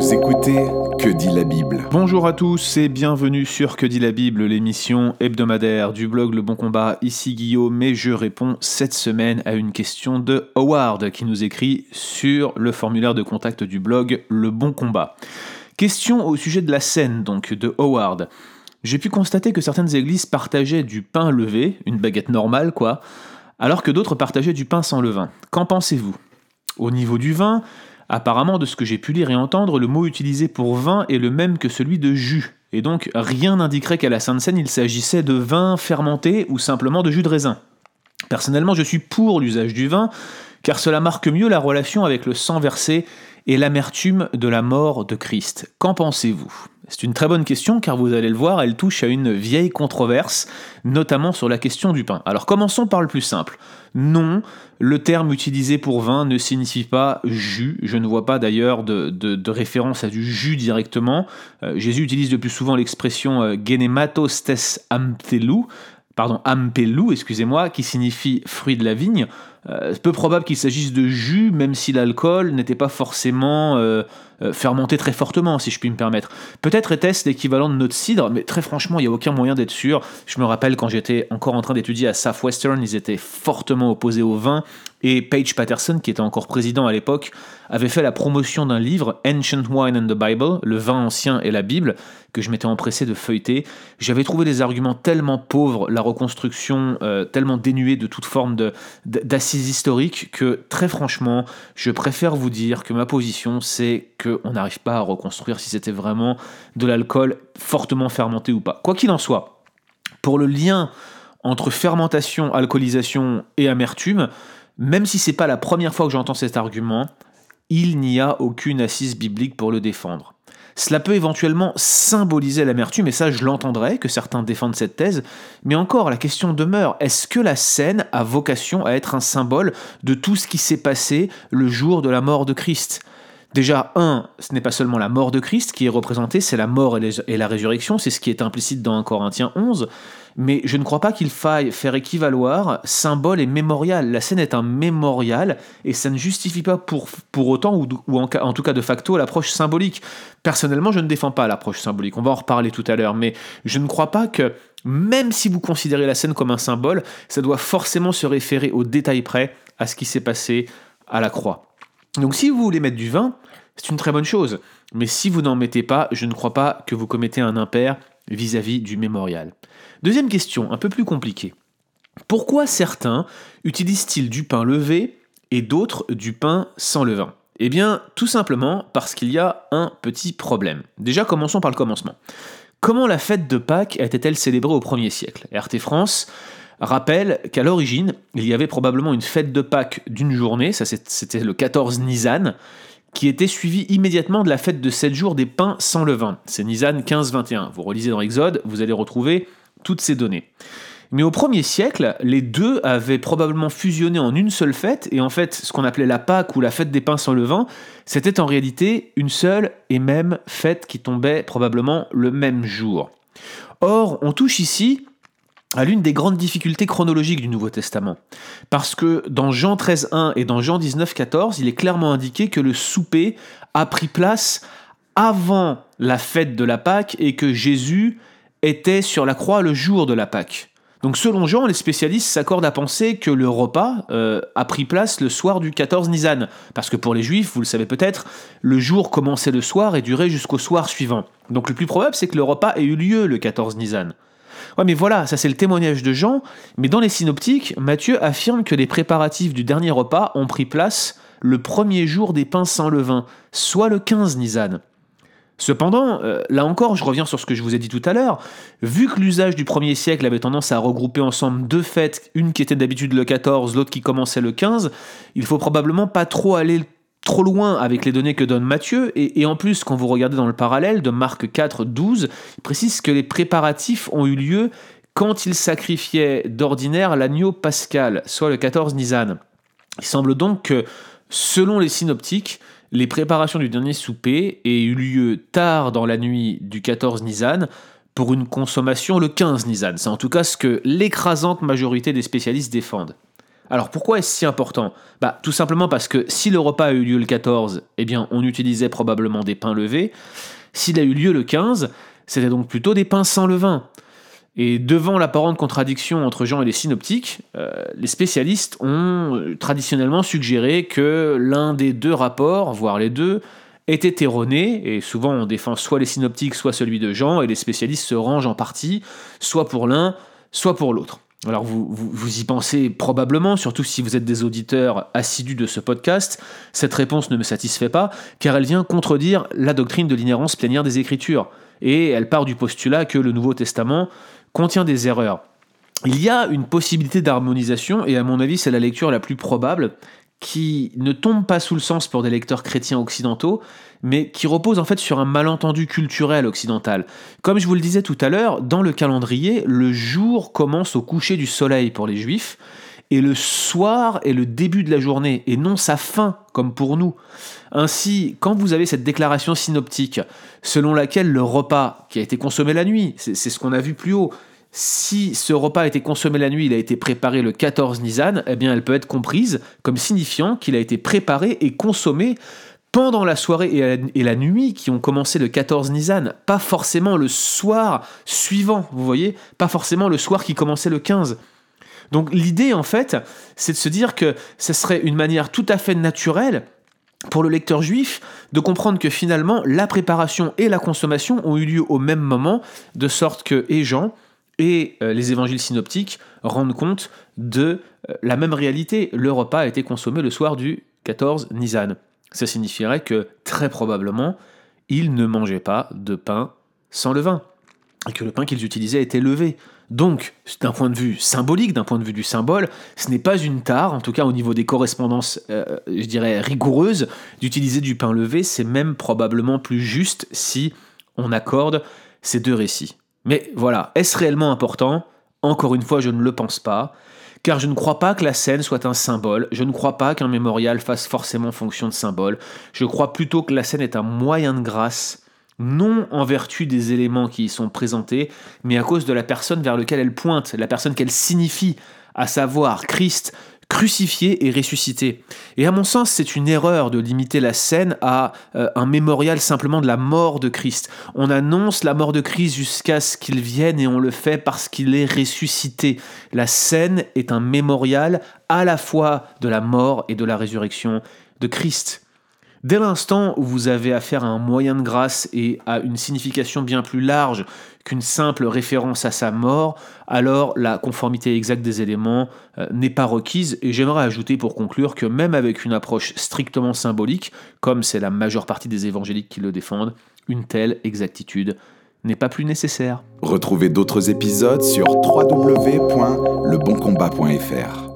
Vous écoutez Que dit la Bible Bonjour à tous et bienvenue sur Que dit la Bible, l'émission hebdomadaire du blog Le Bon Combat. Ici Guillaume et je réponds cette semaine à une question de Howard qui nous écrit sur le formulaire de contact du blog Le Bon Combat. Question au sujet de la scène donc de Howard. J'ai pu constater que certaines églises partageaient du pain levé, une baguette normale quoi, alors que d'autres partageaient du pain sans levain. Qu'en pensez-vous? Au niveau du vin, Apparemment, de ce que j'ai pu lire et entendre, le mot utilisé pour vin est le même que celui de jus. Et donc, rien n'indiquerait qu'à la Sainte Seine, il s'agissait de vin fermenté ou simplement de jus de raisin. Personnellement, je suis pour l'usage du vin, car cela marque mieux la relation avec le sang versé et l'amertume de la mort de Christ. Qu'en pensez-vous? C'est une très bonne question car vous allez le voir, elle touche à une vieille controverse, notamment sur la question du pain. Alors commençons par le plus simple. Non, le terme utilisé pour vin ne signifie pas jus. Je ne vois pas d'ailleurs de, référence à du jus directement. Euh, Jésus utilise le plus souvent l'expression euh, genematos tes pardon, ampelou, excusez-moi, qui signifie fruit de la vigne. Euh, peu probable qu'il s'agisse de jus, même si l'alcool n'était pas forcément euh, euh, fermenté très fortement, si je puis me permettre. Peut-être était-ce l'équivalent de notre cidre, mais très franchement, il n'y a aucun moyen d'être sûr. Je me rappelle quand j'étais encore en train d'étudier à Southwestern, ils étaient fortement opposés au vin, et Paige Patterson, qui était encore président à l'époque, avait fait la promotion d'un livre, Ancient Wine and the Bible, le vin ancien et la Bible, que je m'étais empressé de feuilleter. J'avais trouvé des arguments tellement pauvres, la reconstruction tellement dénuée de toute forme d'acidité historique que très franchement, je préfère vous dire que ma position, c'est qu'on n'arrive pas à reconstruire si c'était vraiment de l'alcool fortement fermenté ou pas. Quoi qu'il en soit, pour le lien entre fermentation, alcoolisation et amertume, même si c'est pas la première fois que j'entends cet argument, il n'y a aucune assise biblique pour le défendre. Cela peut éventuellement symboliser l'amertume, et ça je l'entendrai, que certains défendent cette thèse, mais encore la question demeure, est-ce que la scène a vocation à être un symbole de tout ce qui s'est passé le jour de la mort de Christ? Déjà, un, ce n'est pas seulement la mort de Christ qui est représentée, c'est la mort et, la résurrection, c'est ce qui est implicite dans 1 Corinthiens 11, mais je ne crois pas qu'il faille faire équivaloir symbole et mémorial. La scène est un mémorial, et ça ne justifie pas pour, autant, ou, en, en, tout cas de facto, l'approche symbolique. Personnellement, je ne défends pas l'approche symbolique, on va en reparler tout à l'heure, mais je ne crois pas que, même si vous considérez la scène comme un symbole, ça doit forcément se référer au détail près à ce qui s'est passé à la croix. Donc si vous voulez mettre du vin, c'est une très bonne chose. Mais si vous n'en mettez pas, je ne crois pas que vous commettez un impair vis-à-vis du mémorial. Deuxième question, un peu plus compliquée. Pourquoi certains utilisent-ils du pain levé et d'autres du pain sans levain? Eh bien, tout simplement parce qu'il y a un petit problème. Déjà, commençons par le commencement. Comment la fête de Pâques était-elle célébrée au 1er siècle? RT France rappelle qu'à l'origine, il y avait probablement une fête de Pâques d'une journée, ça c'était le 14 Nisan, qui était suivie immédiatement de la fête de 7 jours des pains sans levain. C'est Nisan 15-21. Vous relisez dans Exode, vous allez retrouver toutes ces données. Mais au 1er siècle, les deux avaient probablement fusionné en une seule fête, et en fait, ce qu'on appelait la Pâque ou la fête des pains sans levain, c'était en réalité une seule et même fête qui tombait probablement le même jour. Or, on touche ici à l'une des grandes difficultés chronologiques du Nouveau Testament. Parce que dans Jean 13.1 et dans Jean 19.14, il est clairement indiqué que le souper a pris place avant la fête de la Pâque et que Jésus était sur la croix le jour de la Pâque. Donc selon Jean, les spécialistes s'accordent à penser que le repas euh, a pris place le soir du 14 Nisan. Parce que pour les juifs, vous le savez peut-être, le jour commençait le soir et durait jusqu'au soir suivant. Donc le plus probable, c'est que le repas ait eu lieu le 14 Nisan. Ouais, mais voilà, ça c'est le témoignage de Jean, mais dans les synoptiques, Matthieu affirme que les préparatifs du dernier repas ont pris place le premier jour des pains sans levain, soit le 15 Nisan. Cependant, euh, là encore, je reviens sur ce que je vous ai dit tout à l'heure, vu que l'usage du premier siècle avait tendance à regrouper ensemble deux fêtes, une qui était d'habitude le 14, l'autre qui commençait le 15, il faut probablement pas trop aller trop loin avec les données que donne Matthieu, et, en plus, quand vous regardez dans le parallèle de Marc 4, 12, il précise que les préparatifs ont eu lieu quand il sacrifiait d'ordinaire l'agneau pascal, soit le 14 Nisan. Il semble donc que, selon les synoptiques, les préparations du dernier souper aient eu lieu tard dans la nuit du 14 Nisan pour une consommation le 15 Nisan. C'est en tout cas ce que l'écrasante majorité des spécialistes défendent. Alors pourquoi est-ce si important? Bah tout simplement parce que si le repas a eu lieu le 14, eh bien on utilisait probablement des pains levés. S'il a eu lieu le 15, c'était donc plutôt des pains sans levain. Et devant l'apparente contradiction entre Jean et les synoptiques, euh, les spécialistes ont euh, traditionnellement suggéré que l'un des deux rapports, voire les deux, était erroné, et souvent on défend soit les synoptiques, soit celui de Jean, et les spécialistes se rangent en partie, soit pour l'un, soit pour l'autre. Alors vous, vous, y pensez probablement, surtout si vous êtes des auditeurs assidus de ce podcast. Cette réponse ne me satisfait pas, car elle vient contredire la doctrine de l'inhérence plénière des Écritures. Et elle part du postulat que le Nouveau Testament contient des erreurs. Il y a une possibilité d'harmonisation, et à mon avis c'est la lecture la plus probable, qui ne tombe pas sous le sens pour des lecteurs chrétiens occidentaux, mais qui repose en fait sur un malentendu culturel occidental. Comme je vous le disais tout à l'heure, dans le calendrier, le jour commence au coucher du soleil pour les juifs, et le soir est le début de la journée, et non sa fin, comme pour nous. Ainsi, quand vous avez cette déclaration synoptique, selon laquelle le repas qui a été consommé la nuit, c'est ce qu'on a vu plus haut, si ce repas a été consommé la nuit, il a été préparé le 14 Nisan, eh bien elle peut être comprise comme signifiant qu'il a été préparé et consommé pendant la soirée et la, nuit qui ont commencé le 14 Nisan, pas forcément le soir suivant, vous voyez, pas forcément le soir qui commençait le 15. Donc l'idée en fait, c'est de se dire que ce serait une manière tout à fait naturelle pour le lecteur juif de comprendre que finalement la préparation et la consommation ont eu lieu au même moment, de sorte que et Jean et euh, les évangiles synoptiques rendent compte de euh, la même réalité. Le repas a été consommé le soir du 14 Nisan. Ça signifierait que très probablement, ils ne mangeaient pas de pain sans levain, et que le pain qu'ils utilisaient était levé. Donc, d'un point de vue symbolique, d'un point de vue du symbole, ce n'est pas une tare, en tout cas au niveau des correspondances, euh, je dirais, rigoureuses, d'utiliser du pain levé, c'est même probablement plus juste si on accorde ces deux récits. Mais voilà, est-ce réellement important? Encore une fois, je ne le pense pas, car je ne crois pas que la scène soit un symbole, je ne crois pas qu'un mémorial fasse forcément fonction de symbole, je crois plutôt que la scène est un moyen de grâce, non en vertu des éléments qui y sont présentés, mais à cause de la personne vers laquelle elle pointe, la personne qu'elle signifie, à savoir Christ, crucifié et ressuscité. Et à mon sens, c'est une erreur de limiter la scène à euh, un mémorial simplement de la mort de Christ. On annonce la mort de Christ jusqu'à ce qu'il vienne et on le fait parce qu'il est ressuscité. La scène est un mémorial à la fois de la mort et de la résurrection de Christ. Dès l'instant où vous avez affaire à un moyen de grâce et à une signification bien plus large qu'une simple référence à sa mort, alors la conformité exacte des éléments euh, n'est pas requise. Et j'aimerais ajouter pour conclure que même avec une approche strictement symbolique, comme c'est la majeure partie des évangéliques qui le défendent, une telle exactitude n'est pas plus nécessaire. Retrouvez d'autres épisodes sur www.leboncombat.fr.